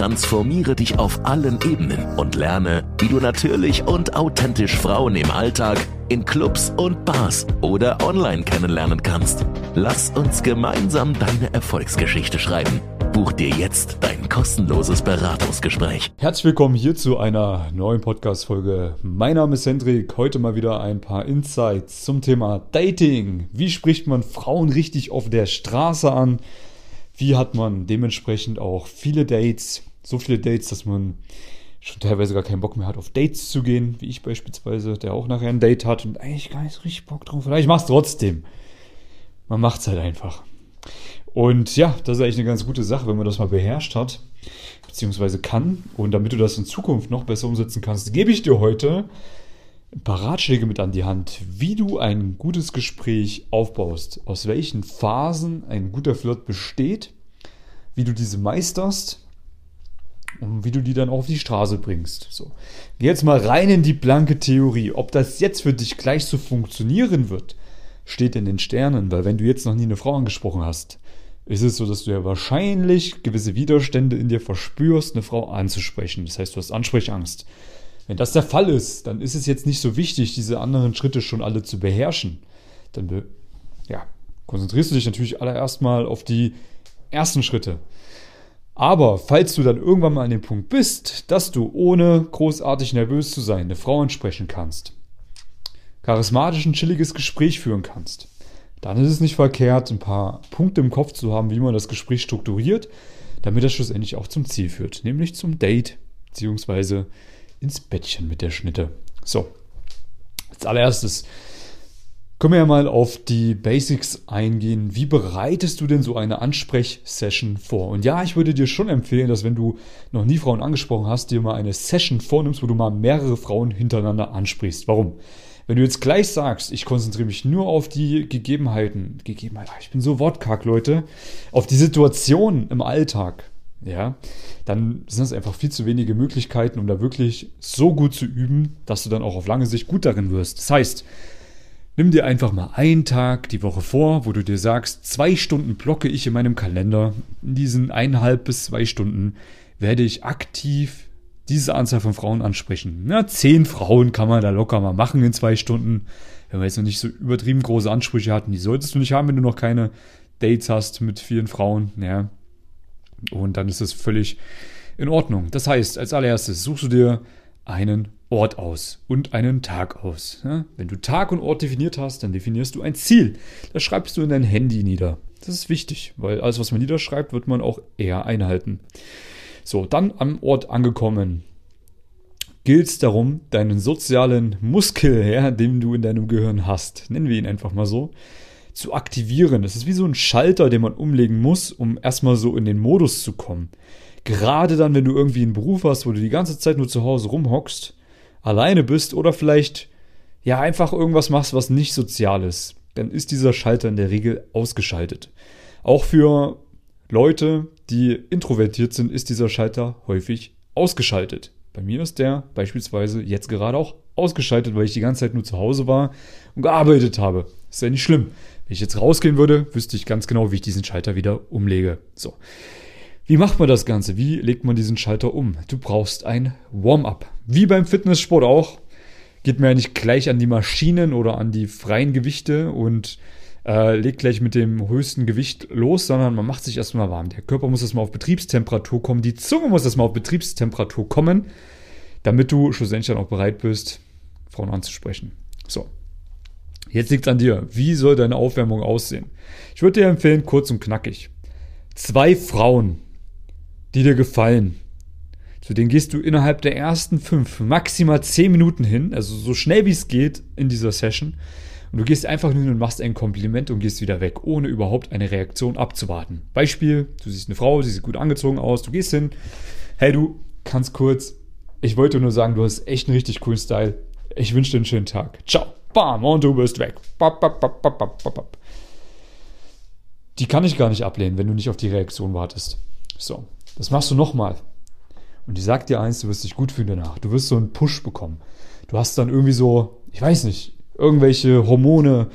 Transformiere dich auf allen Ebenen und lerne, wie du natürlich und authentisch Frauen im Alltag, in Clubs und Bars oder online kennenlernen kannst. Lass uns gemeinsam deine Erfolgsgeschichte schreiben. Buch dir jetzt dein kostenloses Beratungsgespräch. Herzlich willkommen hier zu einer neuen Podcast-Folge. Mein Name ist Hendrik. Heute mal wieder ein paar Insights zum Thema Dating. Wie spricht man Frauen richtig auf der Straße an? Wie hat man dementsprechend auch viele Dates? So viele Dates, dass man schon teilweise gar keinen Bock mehr hat, auf Dates zu gehen, wie ich beispielsweise, der auch nachher ein Date hat und eigentlich gar nicht so richtig Bock drauf. Vielleicht mach's trotzdem. Man macht's halt einfach. Und ja, das ist eigentlich eine ganz gute Sache, wenn man das mal beherrscht hat, beziehungsweise kann. Und damit du das in Zukunft noch besser umsetzen kannst, gebe ich dir heute ein paar Ratschläge mit an die Hand, wie du ein gutes Gespräch aufbaust, aus welchen Phasen ein guter Flirt besteht, wie du diese meisterst und wie du die dann auch auf die Straße bringst. So. Geh jetzt mal rein in die blanke Theorie. Ob das jetzt für dich gleich so funktionieren wird, steht in den Sternen, weil wenn du jetzt noch nie eine Frau angesprochen hast, ist es so, dass du ja wahrscheinlich gewisse Widerstände in dir verspürst, eine Frau anzusprechen. Das heißt, du hast Ansprechangst. Wenn das der Fall ist, dann ist es jetzt nicht so wichtig, diese anderen Schritte schon alle zu beherrschen. Dann ja, konzentrierst du dich natürlich allererst mal auf die ersten Schritte. Aber falls du dann irgendwann mal an dem Punkt bist, dass du ohne großartig nervös zu sein eine Frau ansprechen kannst, charismatisch ein chilliges Gespräch führen kannst, dann ist es nicht verkehrt, ein paar Punkte im Kopf zu haben, wie man das Gespräch strukturiert, damit das schlussendlich auch zum Ziel führt, nämlich zum Date beziehungsweise ins Bettchen mit der Schnitte. So, als allererstes können wir ja mal auf die Basics eingehen. Wie bereitest du denn so eine Ansprechsession vor? Und ja, ich würde dir schon empfehlen, dass wenn du noch nie Frauen angesprochen hast, dir mal eine Session vornimmst, wo du mal mehrere Frauen hintereinander ansprichst. Warum? Wenn du jetzt gleich sagst, ich konzentriere mich nur auf die Gegebenheiten, Gegebenheiten, ich bin so wortkarg, Leute, auf die Situation im Alltag, ja, dann sind es einfach viel zu wenige Möglichkeiten, um da wirklich so gut zu üben, dass du dann auch auf lange Sicht gut darin wirst. Das heißt, Nimm dir einfach mal einen Tag die Woche vor, wo du dir sagst, zwei Stunden blocke ich in meinem Kalender. In diesen eineinhalb bis zwei Stunden werde ich aktiv diese Anzahl von Frauen ansprechen. Na, zehn Frauen kann man da locker mal machen in zwei Stunden. Wenn man jetzt noch nicht so übertrieben große Ansprüche hat, die solltest du nicht haben, wenn du noch keine Dates hast mit vielen Frauen. Ja. Und dann ist das völlig in Ordnung. Das heißt, als allererstes suchst du dir einen Ort aus und einen Tag aus. Wenn du Tag und Ort definiert hast, dann definierst du ein Ziel. Das schreibst du in dein Handy nieder. Das ist wichtig, weil alles, was man niederschreibt, wird man auch eher einhalten. So, dann am Ort angekommen, gilt es darum, deinen sozialen Muskel, ja, den du in deinem Gehirn hast, nennen wir ihn einfach mal so, zu aktivieren. Das ist wie so ein Schalter, den man umlegen muss, um erstmal so in den Modus zu kommen. Gerade dann, wenn du irgendwie einen Beruf hast, wo du die ganze Zeit nur zu Hause rumhockst, alleine bist oder vielleicht ja einfach irgendwas machst, was nicht sozial ist, dann ist dieser Schalter in der Regel ausgeschaltet. Auch für Leute, die introvertiert sind, ist dieser Schalter häufig ausgeschaltet. Bei mir ist der beispielsweise jetzt gerade auch ausgeschaltet, weil ich die ganze Zeit nur zu Hause war und gearbeitet habe. Ist ja nicht schlimm. Wenn ich jetzt rausgehen würde, wüsste ich ganz genau, wie ich diesen Schalter wieder umlege. So. Wie macht man das Ganze? Wie legt man diesen Schalter um? Du brauchst ein Warm-up. Wie beim Fitnesssport auch. Geht mir ja nicht gleich an die Maschinen oder an die freien Gewichte und äh, legt gleich mit dem höchsten Gewicht los, sondern man macht sich erstmal warm. Der Körper muss erstmal auf Betriebstemperatur kommen, die Zunge muss erstmal auf Betriebstemperatur kommen, damit du schlussendlich dann auch bereit bist, Frauen anzusprechen. So. Jetzt liegt es an dir. Wie soll deine Aufwärmung aussehen? Ich würde dir empfehlen, kurz und knackig. Zwei Frauen die dir gefallen. Zu denen gehst du innerhalb der ersten fünf, maximal zehn Minuten hin, also so schnell wie es geht in dieser Session. Und du gehst einfach nur hin und machst ein Kompliment und gehst wieder weg, ohne überhaupt eine Reaktion abzuwarten. Beispiel, du siehst eine Frau, sie sieht gut angezogen aus, du gehst hin, hey du, kannst kurz, ich wollte nur sagen, du hast echt einen richtig coolen Style. Ich wünsche dir einen schönen Tag. Ciao. Bam, und du bist weg. Bap, bap, bap, die kann ich gar nicht ablehnen, wenn du nicht auf die Reaktion wartest. So, das machst du nochmal. Und die sagt dir eins, du wirst dich gut fühlen danach. Du wirst so einen Push bekommen. Du hast dann irgendwie so, ich weiß nicht, irgendwelche Hormone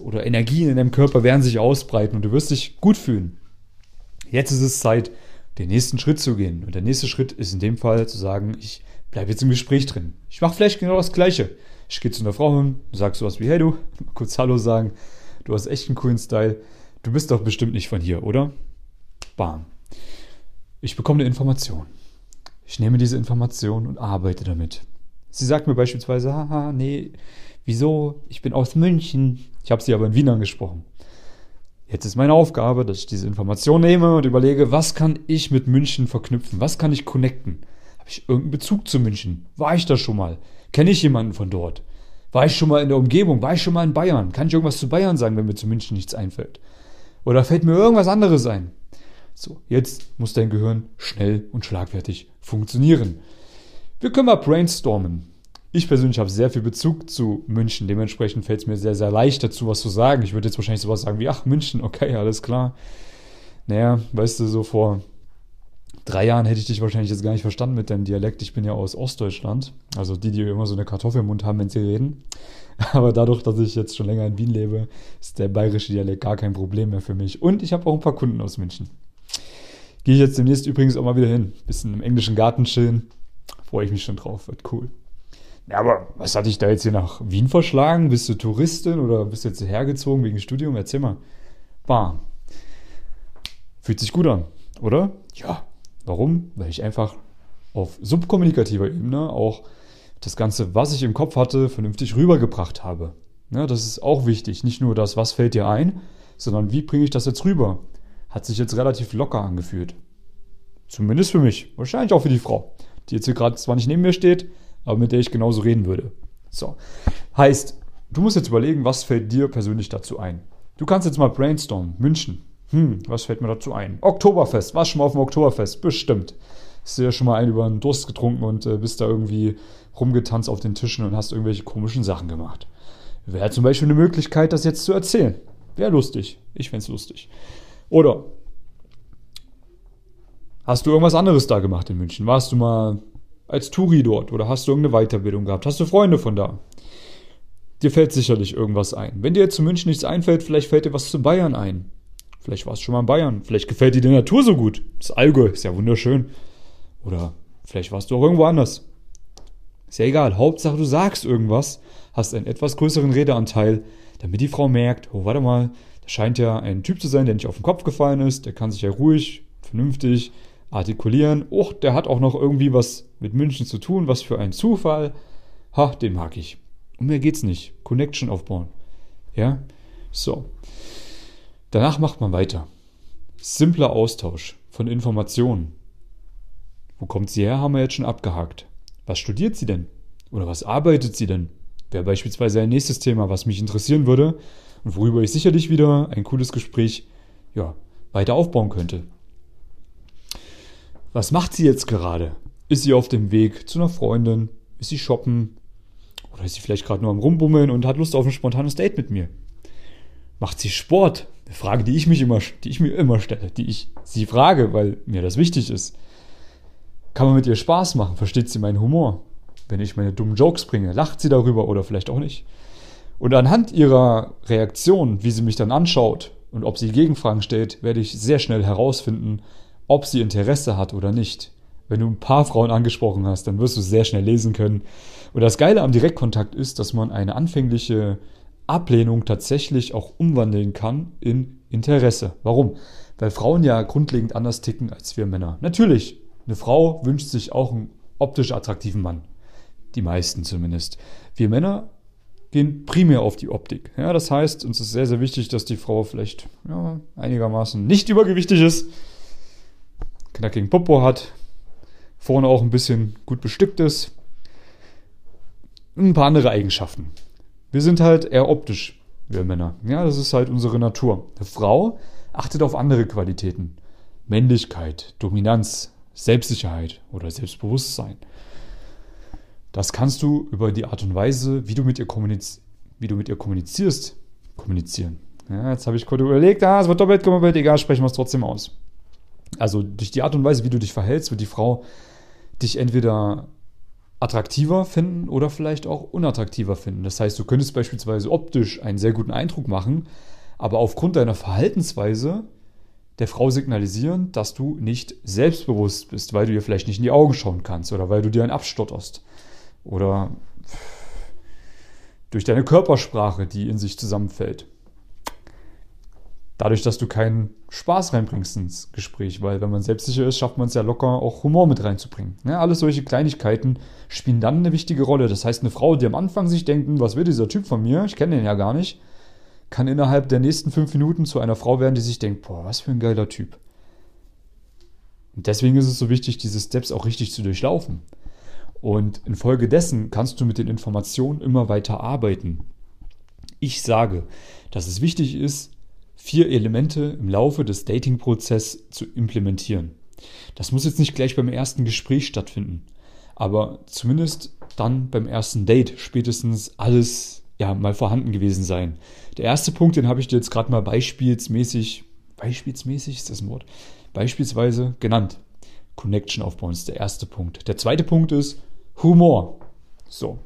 oder Energien in deinem Körper werden sich ausbreiten und du wirst dich gut fühlen. Jetzt ist es Zeit, den nächsten Schritt zu gehen. Und der nächste Schritt ist in dem Fall zu sagen, ich bleibe jetzt im Gespräch drin. Ich mache vielleicht genau das Gleiche. Ich gehe zu einer Frau hin, sag sowas wie, hey du, kurz Hallo sagen, du hast echt einen coolen Style. Du bist doch bestimmt nicht von hier, oder? Bam. Ich bekomme eine Information. Ich nehme diese Information und arbeite damit. Sie sagt mir beispielsweise, haha, nee, wieso? Ich bin aus München. Ich habe sie aber in Wien angesprochen. Jetzt ist meine Aufgabe, dass ich diese Information nehme und überlege, was kann ich mit München verknüpfen? Was kann ich connecten? Habe ich irgendeinen Bezug zu München? War ich da schon mal? Kenne ich jemanden von dort? War ich schon mal in der Umgebung? War ich schon mal in Bayern? Kann ich irgendwas zu Bayern sagen, wenn mir zu München nichts einfällt? Oder fällt mir irgendwas anderes ein? So, jetzt muss dein Gehirn schnell und schlagfertig funktionieren. Wir können mal brainstormen. Ich persönlich habe sehr viel Bezug zu München. Dementsprechend fällt es mir sehr, sehr leicht dazu, was zu sagen. Ich würde jetzt wahrscheinlich sowas sagen wie, ach, München, okay, alles klar. Naja, weißt du, so vor drei Jahren hätte ich dich wahrscheinlich jetzt gar nicht verstanden mit deinem Dialekt. Ich bin ja aus Ostdeutschland. Also die, die immer so eine Kartoffel im Mund haben, wenn sie reden. Aber dadurch, dass ich jetzt schon länger in Wien lebe, ist der bayerische Dialekt gar kein Problem mehr für mich. Und ich habe auch ein paar Kunden aus München. Gehe ich jetzt demnächst übrigens auch mal wieder hin. Bisschen im englischen Garten chillen. Freue ich mich schon drauf. Wird cool. Ja, aber was hat dich da jetzt hier nach Wien verschlagen? Bist du Touristin oder bist du jetzt hergezogen wegen Studium? Erzähl mal. Bam. Fühlt sich gut an, oder? Ja. Warum? Weil ich einfach auf subkommunikativer Ebene auch das Ganze, was ich im Kopf hatte, vernünftig rübergebracht habe. Ja, das ist auch wichtig. Nicht nur das, was fällt dir ein, sondern wie bringe ich das jetzt rüber? Hat sich jetzt relativ locker angefühlt. Zumindest für mich. Wahrscheinlich auch für die Frau, die jetzt hier gerade zwar nicht neben mir steht, aber mit der ich genauso reden würde. So. Heißt, du musst jetzt überlegen, was fällt dir persönlich dazu ein. Du kannst jetzt mal brainstormen. München. Hm, was fällt mir dazu ein? Oktoberfest. Warst schon mal auf dem Oktoberfest? Bestimmt. Hast du ja schon mal einen über den Durst getrunken und äh, bist da irgendwie rumgetanzt auf den Tischen und hast irgendwelche komischen Sachen gemacht. Wäre zum Beispiel eine Möglichkeit, das jetzt zu erzählen. Wäre lustig. Ich fände es lustig. Oder hast du irgendwas anderes da gemacht in München? Warst du mal als Touri dort oder hast du irgendeine Weiterbildung gehabt? Hast du Freunde von da? Dir fällt sicherlich irgendwas ein. Wenn dir jetzt zu München nichts einfällt, vielleicht fällt dir was zu Bayern ein. Vielleicht warst du schon mal in Bayern. Vielleicht gefällt dir die Natur so gut. Das Allgäu ist ja wunderschön. Oder vielleicht warst du auch irgendwo anders. Ist ja egal. Hauptsache, du sagst irgendwas, hast einen etwas größeren Redeanteil, damit die Frau merkt, oh, warte mal, scheint ja ein Typ zu sein, der nicht auf den Kopf gefallen ist, der kann sich ja ruhig, vernünftig artikulieren. Och, der hat auch noch irgendwie was mit München zu tun, was für ein Zufall. Ha, den mag ich. Um mehr geht's nicht. Connection aufbauen. Ja? So. Danach macht man weiter. Simpler Austausch von Informationen. Wo kommt sie her, haben wir jetzt schon abgehakt. Was studiert sie denn? Oder was arbeitet sie denn? Wäre beispielsweise ein nächstes Thema, was mich interessieren würde und worüber ich sicherlich wieder ein cooles Gespräch ja, weiter aufbauen könnte. Was macht sie jetzt gerade? Ist sie auf dem Weg zu einer Freundin? Ist sie shoppen? Oder ist sie vielleicht gerade nur am Rumbummeln und hat Lust auf ein spontanes Date mit mir? Macht sie Sport? Eine Frage, die ich mich immer, die ich mir immer stelle, die ich sie frage, weil mir das wichtig ist. Kann man mit ihr Spaß machen? Versteht sie meinen Humor? Wenn ich meine dummen Jokes bringe, lacht sie darüber oder vielleicht auch nicht? Und anhand ihrer Reaktion, wie sie mich dann anschaut und ob sie Gegenfragen stellt, werde ich sehr schnell herausfinden, ob sie Interesse hat oder nicht. Wenn du ein paar Frauen angesprochen hast, dann wirst du sehr schnell lesen können. Und das Geile am Direktkontakt ist, dass man eine anfängliche Ablehnung tatsächlich auch umwandeln kann in Interesse. Warum? Weil Frauen ja grundlegend anders ticken als wir Männer. Natürlich, eine Frau wünscht sich auch einen optisch attraktiven Mann. Die meisten zumindest. Wir Männer gehen primär auf die Optik. Ja, das heißt, uns ist sehr, sehr wichtig, dass die Frau vielleicht ja, einigermaßen nicht übergewichtig ist knackigen Popo hat, vorne auch ein bisschen gut bestückt ist. Und ein paar andere Eigenschaften. Wir sind halt eher optisch, wir Männer. Ja, das ist halt unsere Natur. Eine Frau achtet auf andere Qualitäten. Männlichkeit, Dominanz, Selbstsicherheit oder Selbstbewusstsein. Das kannst du über die Art und Weise, wie du mit ihr, kommuniz wie du mit ihr kommunizierst, kommunizieren. Ja, jetzt habe ich kurz überlegt, ah, es wird doppelt gemoppelt, egal, sprechen wir es trotzdem aus. Also durch die Art und Weise, wie du dich verhältst, wird die Frau dich entweder attraktiver finden oder vielleicht auch unattraktiver finden. Das heißt, du könntest beispielsweise optisch einen sehr guten Eindruck machen, aber aufgrund deiner Verhaltensweise der Frau signalisieren, dass du nicht selbstbewusst bist, weil du ihr vielleicht nicht in die Augen schauen kannst oder weil du dir einen abstotterst oder durch deine Körpersprache, die in sich zusammenfällt. Dadurch, dass du keinen Spaß reinbringst ins Gespräch, weil wenn man selbstsicher ist, schafft man es ja locker auch Humor mit reinzubringen. Ja, alles solche Kleinigkeiten spielen dann eine wichtige Rolle. Das heißt, eine Frau, die am Anfang sich denkt, hm, was will dieser Typ von mir? Ich kenne den ja gar nicht, kann innerhalb der nächsten fünf Minuten zu einer Frau werden, die sich denkt, boah, was für ein geiler Typ. Und deswegen ist es so wichtig, diese Steps auch richtig zu durchlaufen. Und infolgedessen kannst du mit den Informationen immer weiter arbeiten. Ich sage, dass es wichtig ist, vier Elemente im Laufe des Dating-Prozesses zu implementieren. Das muss jetzt nicht gleich beim ersten Gespräch stattfinden, aber zumindest dann beim ersten Date spätestens alles ja mal vorhanden gewesen sein. Der erste Punkt, den habe ich dir jetzt gerade mal beispielsmäßig, beispielsmäßig ist das ein Wort, beispielsweise genannt. Connection aufbauen ist der erste Punkt. Der zweite Punkt ist Humor. So.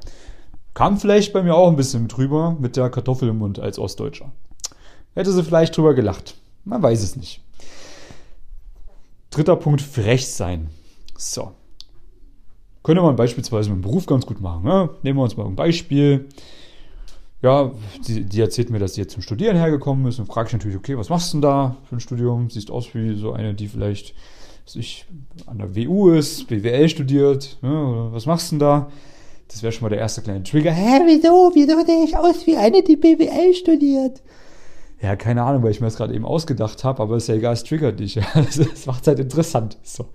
Kam vielleicht bei mir auch ein bisschen drüber mit der Kartoffel im Mund als Ostdeutscher. Hätte sie vielleicht drüber gelacht. Man weiß es nicht. Dritter Punkt, frech sein. So. Könnte man beispielsweise mit dem Beruf ganz gut machen. Ne? Nehmen wir uns mal ein Beispiel. Ja, die, die, erzählt mir, dass sie jetzt zum Studieren hergekommen ist und frage ich natürlich, okay, was machst du denn da für ein Studium? Siehst aus wie so eine, die vielleicht sich an der WU ist, BWL studiert. Ne? was machst du denn da? Das wäre schon mal der erste kleine Trigger. Hä, wieso? Wieso sehe ich aus wie eine, die BWL studiert? Ja, keine Ahnung, weil ich mir das gerade eben ausgedacht habe, aber ist ja egal, es triggert dich. Das, macht es halt interessant. So.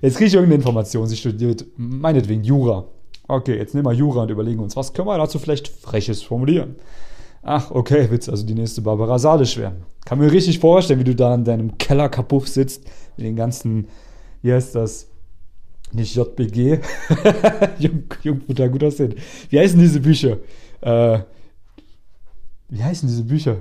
Jetzt kriege ich irgendeine Information. Sie studiert meinetwegen Jura. Okay, jetzt nehmen wir Jura und überlegen uns, was können wir dazu vielleicht Freches formulieren? Ach, okay, willst also die nächste Barbara Salisch werden. Kann mir richtig vorstellen, wie du da in deinem Kellerkapuff sitzt, mit den ganzen, wie heißt das? Nicht JBG. Jung, Jungmutter, gut aussehen. Wie heißen diese Bücher? Äh, wie heißen diese Bücher?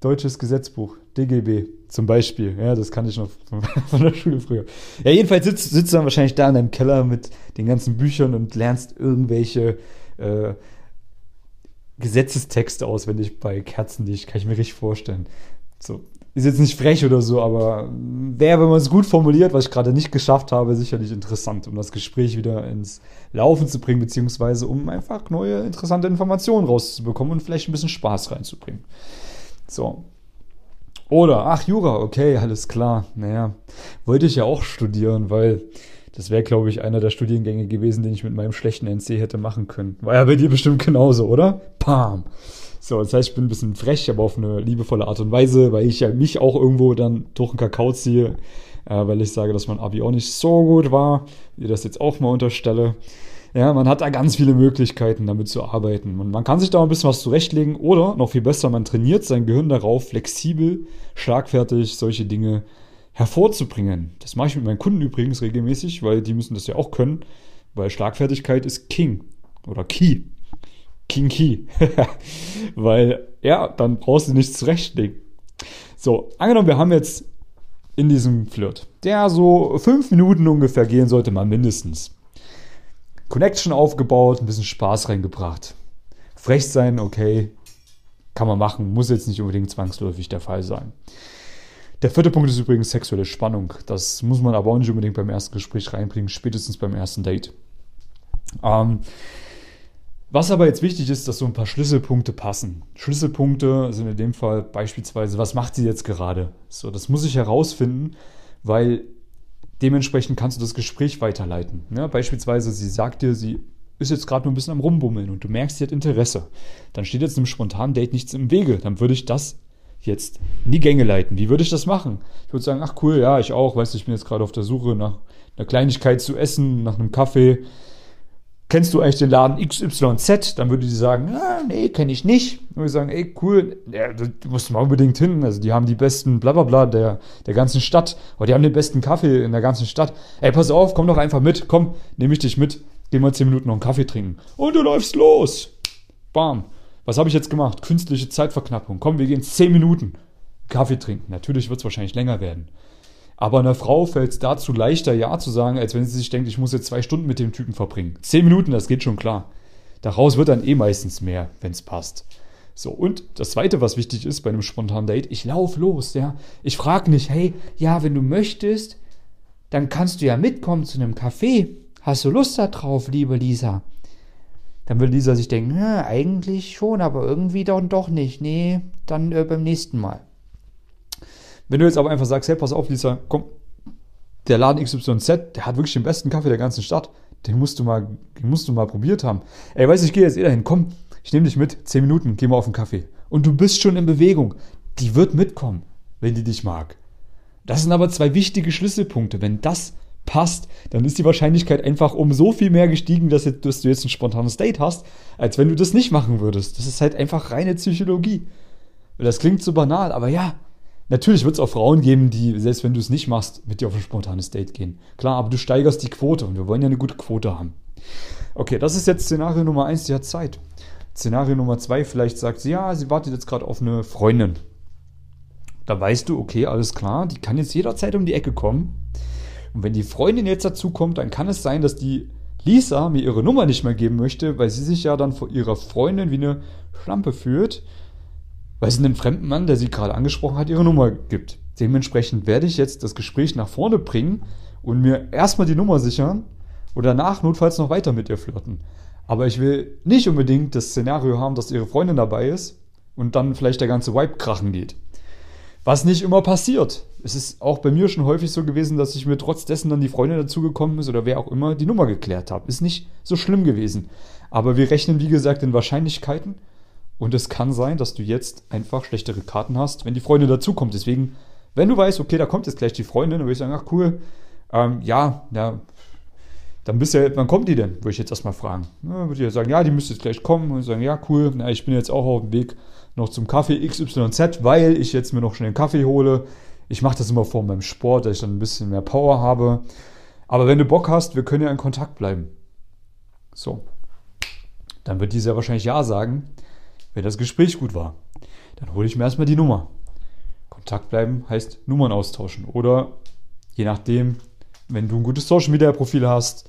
Deutsches Gesetzbuch, DGB zum Beispiel. Ja, das kann ich noch von der Schule früher. Ja, jedenfalls sitzt, sitzt du dann wahrscheinlich da in deinem Keller mit den ganzen Büchern und lernst irgendwelche äh, Gesetzestexte auswendig bei Kerzenlicht. Kann ich mir richtig vorstellen. So. Ist jetzt nicht frech oder so, aber wäre, wenn man es gut formuliert, was ich gerade nicht geschafft habe, sicherlich interessant, um das Gespräch wieder ins Laufen zu bringen, beziehungsweise um einfach neue interessante Informationen rauszubekommen und vielleicht ein bisschen Spaß reinzubringen. So. Oder, ach, Jura, okay, alles klar. Naja, wollte ich ja auch studieren, weil das wäre, glaube ich, einer der Studiengänge gewesen, den ich mit meinem schlechten NC hätte machen können. War ja bei dir bestimmt genauso, oder? Pam. So, das heißt, ich bin ein bisschen frech, aber auf eine liebevolle Art und Weise, weil ich ja mich auch irgendwo dann durch den Kakao ziehe, äh, weil ich sage, dass mein Abi auch nicht so gut war, wie ich das jetzt auch mal unterstelle. Ja, man hat da ganz viele Möglichkeiten, damit zu arbeiten. Und man kann sich da ein bisschen was zurechtlegen oder noch viel besser, man trainiert sein Gehirn darauf, flexibel, schlagfertig solche Dinge hervorzubringen. Das mache ich mit meinen Kunden übrigens regelmäßig, weil die müssen das ja auch können, weil Schlagfertigkeit ist King oder Key. King Key. weil, ja, dann brauchst du nichts zurechtlegen. So, angenommen, wir haben jetzt in diesem Flirt, der so fünf Minuten ungefähr gehen sollte, mal mindestens. Connection aufgebaut, ein bisschen Spaß reingebracht. Frech sein, okay, kann man machen, muss jetzt nicht unbedingt zwangsläufig der Fall sein. Der vierte Punkt ist übrigens sexuelle Spannung. Das muss man aber auch nicht unbedingt beim ersten Gespräch reinbringen, spätestens beim ersten Date. Ähm, was aber jetzt wichtig ist, dass so ein paar Schlüsselpunkte passen. Schlüsselpunkte sind in dem Fall beispielsweise, was macht sie jetzt gerade? So, das muss ich herausfinden, weil Dementsprechend kannst du das Gespräch weiterleiten. Ja, beispielsweise, sie sagt dir, sie ist jetzt gerade nur ein bisschen am Rumbummeln und du merkst, sie hat Interesse. Dann steht jetzt einem spontanen Date nichts im Wege. Dann würde ich das jetzt in die Gänge leiten. Wie würde ich das machen? Ich würde sagen, ach cool, ja, ich auch. Weißt du, ich bin jetzt gerade auf der Suche nach einer Kleinigkeit zu essen, nach einem Kaffee kennst du eigentlich den Laden XYZ? Dann würde die sagen, ah, nee, kenne ich nicht. Und wir sagen, ey, cool, ja, du musst mal unbedingt hin. Also die haben die besten blablabla der, der ganzen Stadt. Oder die haben den besten Kaffee in der ganzen Stadt. Ey, pass auf, komm doch einfach mit. Komm, nehme ich dich mit. Gehen wir zehn Minuten noch einen Kaffee trinken. Und du läufst los. Bam. Was habe ich jetzt gemacht? Künstliche Zeitverknappung. Komm, wir gehen 10 Minuten Kaffee trinken. Natürlich wird es wahrscheinlich länger werden. Aber einer Frau fällt es dazu leichter, Ja zu sagen, als wenn sie sich denkt, ich muss jetzt zwei Stunden mit dem Typen verbringen. Zehn Minuten, das geht schon klar. Daraus wird dann eh meistens mehr, wenn es passt. So, und das Zweite, was wichtig ist bei einem spontanen Date, ich laufe los, ja. Ich frage nicht, hey, ja, wenn du möchtest, dann kannst du ja mitkommen zu einem Café. Hast du Lust darauf, liebe Lisa? Dann will Lisa sich denken, ja, eigentlich schon, aber irgendwie dann doch nicht. Nee, dann äh, beim nächsten Mal. Wenn du jetzt aber einfach sagst, hey, pass auf, Lisa, komm, der Laden XYZ, der hat wirklich den besten Kaffee der ganzen Stadt. Den musst du mal, musst du mal probiert haben. Ey, weißt du, ich gehe jetzt eh dahin. Komm, ich nehme dich mit. Zehn Minuten, geh mal auf den Kaffee. Und du bist schon in Bewegung. Die wird mitkommen, wenn die dich mag. Das sind aber zwei wichtige Schlüsselpunkte. Wenn das passt, dann ist die Wahrscheinlichkeit einfach um so viel mehr gestiegen, dass, du jetzt ein spontanes Date hast, als wenn du das nicht machen würdest. Das ist halt einfach reine Psychologie. Das klingt so banal, aber ja, Natürlich wird es auch Frauen geben, die, selbst wenn du es nicht machst, mit dir auf ein spontanes Date gehen. Klar, aber du steigerst die Quote und wir wollen ja eine gute Quote haben. Okay, das ist jetzt Szenario Nummer eins, die hat Zeit. Szenario Nummer zwei, vielleicht sagt sie, ja, sie wartet jetzt gerade auf eine Freundin. Da weißt du, okay, alles klar, die kann jetzt jederzeit um die Ecke kommen. Und wenn die Freundin jetzt dazu kommt, dann kann es sein, dass die Lisa mir ihre Nummer nicht mehr geben möchte, weil sie sich ja dann vor ihrer Freundin wie eine Schlampe fühlt weil sie einem fremden Mann, der sie gerade angesprochen hat, ihre Nummer gibt. Dementsprechend werde ich jetzt das Gespräch nach vorne bringen und mir erstmal die Nummer sichern und danach notfalls noch weiter mit ihr flirten. Aber ich will nicht unbedingt das Szenario haben, dass ihre Freundin dabei ist und dann vielleicht der ganze Vibe krachen geht. Was nicht immer passiert. Es ist auch bei mir schon häufig so gewesen, dass ich mir trotz dessen dann die Freundin dazugekommen ist oder wer auch immer die Nummer geklärt habe. Ist nicht so schlimm gewesen. Aber wir rechnen, wie gesagt, in Wahrscheinlichkeiten und es kann sein, dass du jetzt einfach schlechtere Karten hast, wenn die Freundin dazukommt. Deswegen, wenn du weißt, okay, da kommt jetzt gleich die Freundin, dann würde ich sagen, ach cool, ähm, ja, ja, dann bist du ja, wann kommt die denn? Würde ich jetzt erstmal fragen. Ja, würde ich ja sagen, ja, die müsste jetzt gleich kommen und sagen, ja, cool, na, ich bin jetzt auch auf dem Weg noch zum Kaffee XYZ, weil ich jetzt mir noch schnell einen Kaffee hole. Ich mache das immer vor meinem Sport, dass ich dann ein bisschen mehr Power habe. Aber wenn du Bock hast, wir können ja in Kontakt bleiben. So. Dann wird die sehr wahrscheinlich Ja sagen wenn das Gespräch gut war. Dann hole ich mir erstmal die Nummer. Kontakt bleiben heißt Nummern austauschen. Oder je nachdem, wenn du ein gutes Social Media Profil hast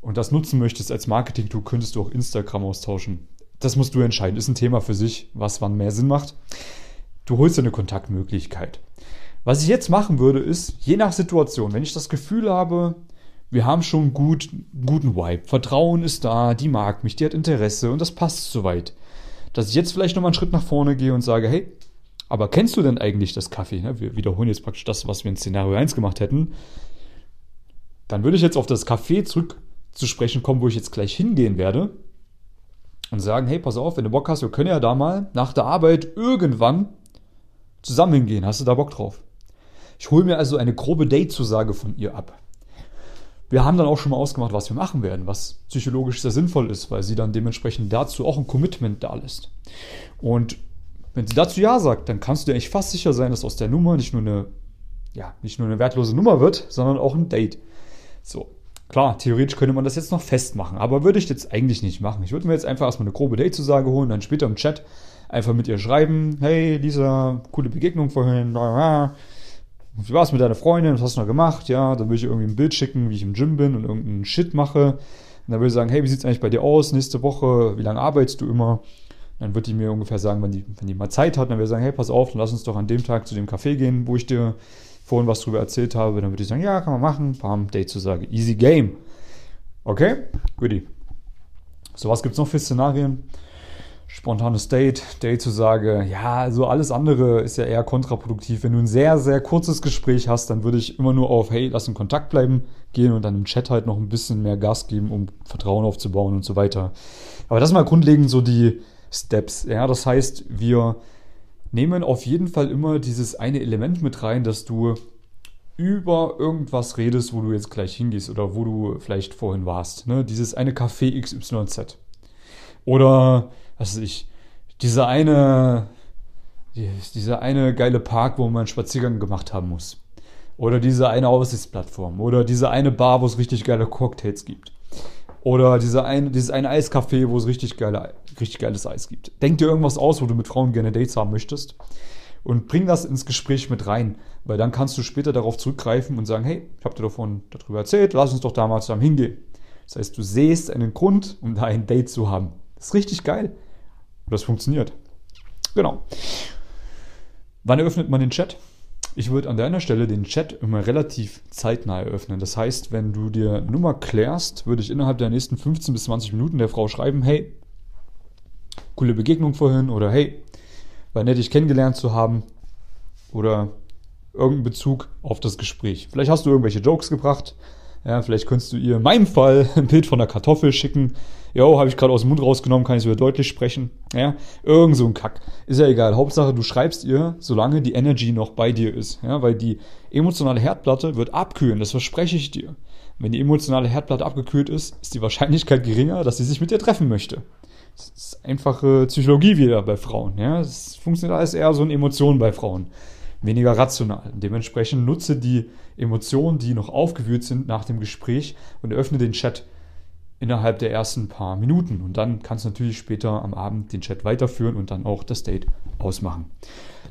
und das nutzen möchtest als Marketing-Tool, könntest du auch Instagram austauschen. Das musst du entscheiden. Ist ein Thema für sich, was wann mehr Sinn macht. Du holst dir eine Kontaktmöglichkeit. Was ich jetzt machen würde, ist, je nach Situation, wenn ich das Gefühl habe, wir haben schon gut, guten Vibe, Vertrauen ist da, die mag mich, die hat Interesse und das passt soweit dass ich jetzt vielleicht nochmal einen Schritt nach vorne gehe und sage, hey, aber kennst du denn eigentlich das Kaffee? Wir wiederholen jetzt praktisch das, was wir in Szenario 1 gemacht hätten. Dann würde ich jetzt auf das Café zurück zu sprechen kommen, wo ich jetzt gleich hingehen werde. Und sagen, hey, pass auf, wenn du Bock hast, wir können ja da mal nach der Arbeit irgendwann zusammen hingehen. Hast du da Bock drauf? Ich hole mir also eine grobe Date-Zusage von ihr ab. Wir haben dann auch schon mal ausgemacht, was wir machen werden, was psychologisch sehr sinnvoll ist, weil sie dann dementsprechend dazu auch ein Commitment da lässt. Und wenn sie dazu Ja sagt, dann kannst du dir eigentlich fast sicher sein, dass aus der Nummer nicht nur eine, ja, nicht nur eine wertlose Nummer wird, sondern auch ein Date. So. Klar, theoretisch könnte man das jetzt noch festmachen, aber würde ich jetzt eigentlich nicht machen. Ich würde mir jetzt einfach erstmal eine grobe Date-Zusage holen, dann später im Chat einfach mit ihr schreiben, hey Lisa, coole Begegnung vorhin, wie war es mit deiner Freundin? Was hast du noch gemacht? Ja, dann würde ich irgendwie ein Bild schicken, wie ich im Gym bin und irgendeinen Shit mache. Und dann würde ich sagen, hey, wie sieht es eigentlich bei dir aus nächste Woche? Wie lange arbeitest du immer? Dann wird die mir ungefähr sagen, wenn die, wenn die mal Zeit hat, dann würde ich sagen, hey, pass auf, dann lass uns doch an dem Tag zu dem Café gehen, wo ich dir vorhin was drüber erzählt habe. Dann würde ich sagen, ja, kann man machen. Bam, Date zu sagen. Easy Game. Okay? Goodie. So, was gibt es noch für Szenarien? spontanes Date, Date-Zusage, ja, also alles andere ist ja eher kontraproduktiv. Wenn du ein sehr, sehr kurzes Gespräch hast, dann würde ich immer nur auf, hey, lass in Kontakt bleiben gehen und dann im Chat halt noch ein bisschen mehr Gas geben, um Vertrauen aufzubauen und so weiter. Aber das mal grundlegend so die Steps. Ja, das heißt, wir nehmen auf jeden Fall immer dieses eine Element mit rein, dass du über irgendwas redest, wo du jetzt gleich hingehst oder wo du vielleicht vorhin warst. Ne? Dieses eine Café XYZ. Oder was weiß ich, dieser eine, dieser eine geile Park, wo man Spaziergang gemacht haben muss. Oder diese eine Aussichtsplattform. Oder diese eine Bar, wo es richtig geile Cocktails gibt. Oder diese ein, dieses eine Eiscafé, wo es richtig, geile, richtig geiles Eis gibt. Denk dir irgendwas aus, wo du mit Frauen gerne Dates haben möchtest. Und bring das ins Gespräch mit rein. Weil dann kannst du später darauf zurückgreifen und sagen, hey, ich habe dir davon darüber erzählt, lass uns doch da mal zusammen hingehen. Das heißt, du siehst einen Grund, um da ein Date zu haben. Das ist richtig geil. Und das funktioniert. Genau. Wann eröffnet man den Chat? Ich würde an deiner Stelle den Chat immer relativ zeitnah eröffnen. Das heißt, wenn du dir Nummer klärst, würde ich innerhalb der nächsten 15 bis 20 Minuten der Frau schreiben, hey, coole Begegnung vorhin oder hey, war nett, dich kennengelernt zu haben oder irgendeinen Bezug auf das Gespräch. Vielleicht hast du irgendwelche Jokes gebracht, ja, vielleicht könntest du ihr in meinem Fall ein Bild von der Kartoffel schicken. Jo, habe ich gerade aus dem Mund rausgenommen, kann ich wieder deutlich sprechen. Ja, irgend so ein Kack. Ist ja egal. Hauptsache, du schreibst ihr, solange die Energy noch bei dir ist. Ja, weil die emotionale Herdplatte wird abkühlen, das verspreche ich dir. Wenn die emotionale Herdplatte abgekühlt ist, ist die Wahrscheinlichkeit geringer, dass sie sich mit dir treffen möchte. Das ist einfache Psychologie wieder bei Frauen. Ja, es funktioniert alles eher so in Emotionen bei Frauen weniger rational. Dementsprechend nutze die Emotionen, die noch aufgewühlt sind nach dem Gespräch und öffne den Chat innerhalb der ersten paar Minuten. Und dann kannst du natürlich später am Abend den Chat weiterführen und dann auch das Date ausmachen.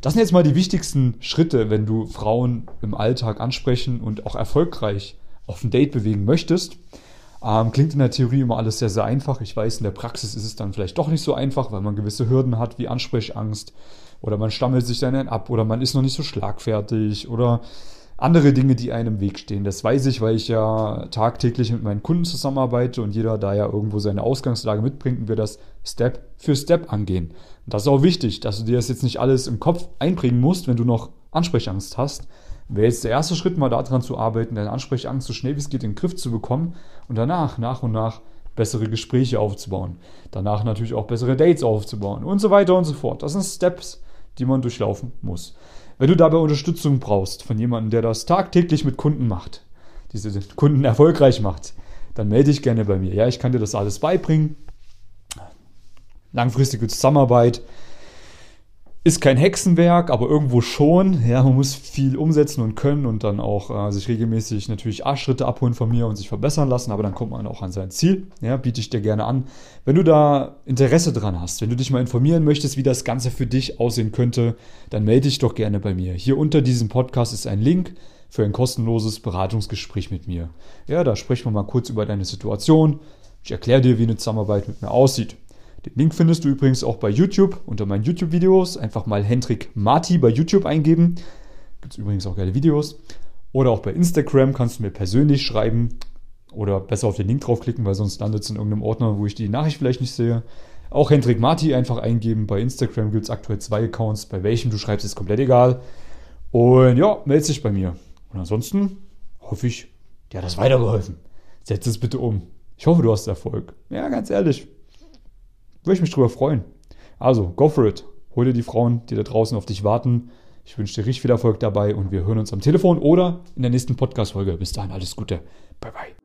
Das sind jetzt mal die wichtigsten Schritte, wenn du Frauen im Alltag ansprechen und auch erfolgreich auf ein Date bewegen möchtest. Ähm, klingt in der Theorie immer alles sehr, sehr einfach. Ich weiß, in der Praxis ist es dann vielleicht doch nicht so einfach, weil man gewisse Hürden hat, wie Ansprechangst, oder man stammelt sich dann ab oder man ist noch nicht so schlagfertig oder andere Dinge, die einem im Weg stehen. Das weiß ich, weil ich ja tagtäglich mit meinen Kunden zusammenarbeite und jeder da ja irgendwo seine Ausgangslage mitbringt und wir das Step für Step angehen. Und das ist auch wichtig, dass du dir das jetzt nicht alles im Kopf einbringen musst, wenn du noch Ansprechangst hast. Wäre jetzt der erste Schritt, mal daran zu arbeiten, deine Ansprechangst so schnell wie es geht in den Griff zu bekommen und danach, nach und nach, bessere Gespräche aufzubauen. Danach natürlich auch bessere Dates aufzubauen und so weiter und so fort. Das sind Steps, die man durchlaufen muss. Wenn du dabei Unterstützung brauchst von jemandem, der das tagtäglich mit Kunden macht, diese Kunden erfolgreich macht, dann melde dich gerne bei mir. Ja, ich kann dir das alles beibringen. Langfristige Zusammenarbeit, ist kein Hexenwerk, aber irgendwo schon. Ja, man muss viel umsetzen und können und dann auch äh, sich regelmäßig natürlich Arschschritte abholen von mir und sich verbessern lassen, aber dann kommt man auch an sein Ziel. Ja, biete ich dir gerne an. Wenn du da Interesse dran hast, wenn du dich mal informieren möchtest, wie das Ganze für dich aussehen könnte, dann melde dich doch gerne bei mir. Hier unter diesem Podcast ist ein Link für ein kostenloses Beratungsgespräch mit mir. Ja, da sprechen wir mal kurz über deine Situation. Ich erkläre dir, wie eine Zusammenarbeit mit mir aussieht. Den Link findest du übrigens auch bei YouTube unter meinen YouTube-Videos. Einfach mal Hendrik Marti bei YouTube eingeben. Gibt es übrigens auch geile Videos. Oder auch bei Instagram kannst du mir persönlich schreiben oder besser auf den Link draufklicken, weil sonst landet es in irgendeinem Ordner, wo ich die Nachricht vielleicht nicht sehe. Auch Hendrik Marti einfach eingeben. Bei Instagram gibt es aktuell zwei Accounts. Bei welchem du schreibst, ist komplett egal. Und ja, melde dich bei mir. Und ansonsten hoffe ich, dir hat das weitergeholfen. Setz es bitte um. Ich hoffe, du hast Erfolg. Ja, ganz ehrlich. Würde ich mich drüber freuen. Also, go for it. Hol dir die Frauen, die da draußen auf dich warten. Ich wünsche dir richtig viel Erfolg dabei und wir hören uns am Telefon oder in der nächsten Podcast-Folge. Bis dahin, alles Gute. Bye, bye.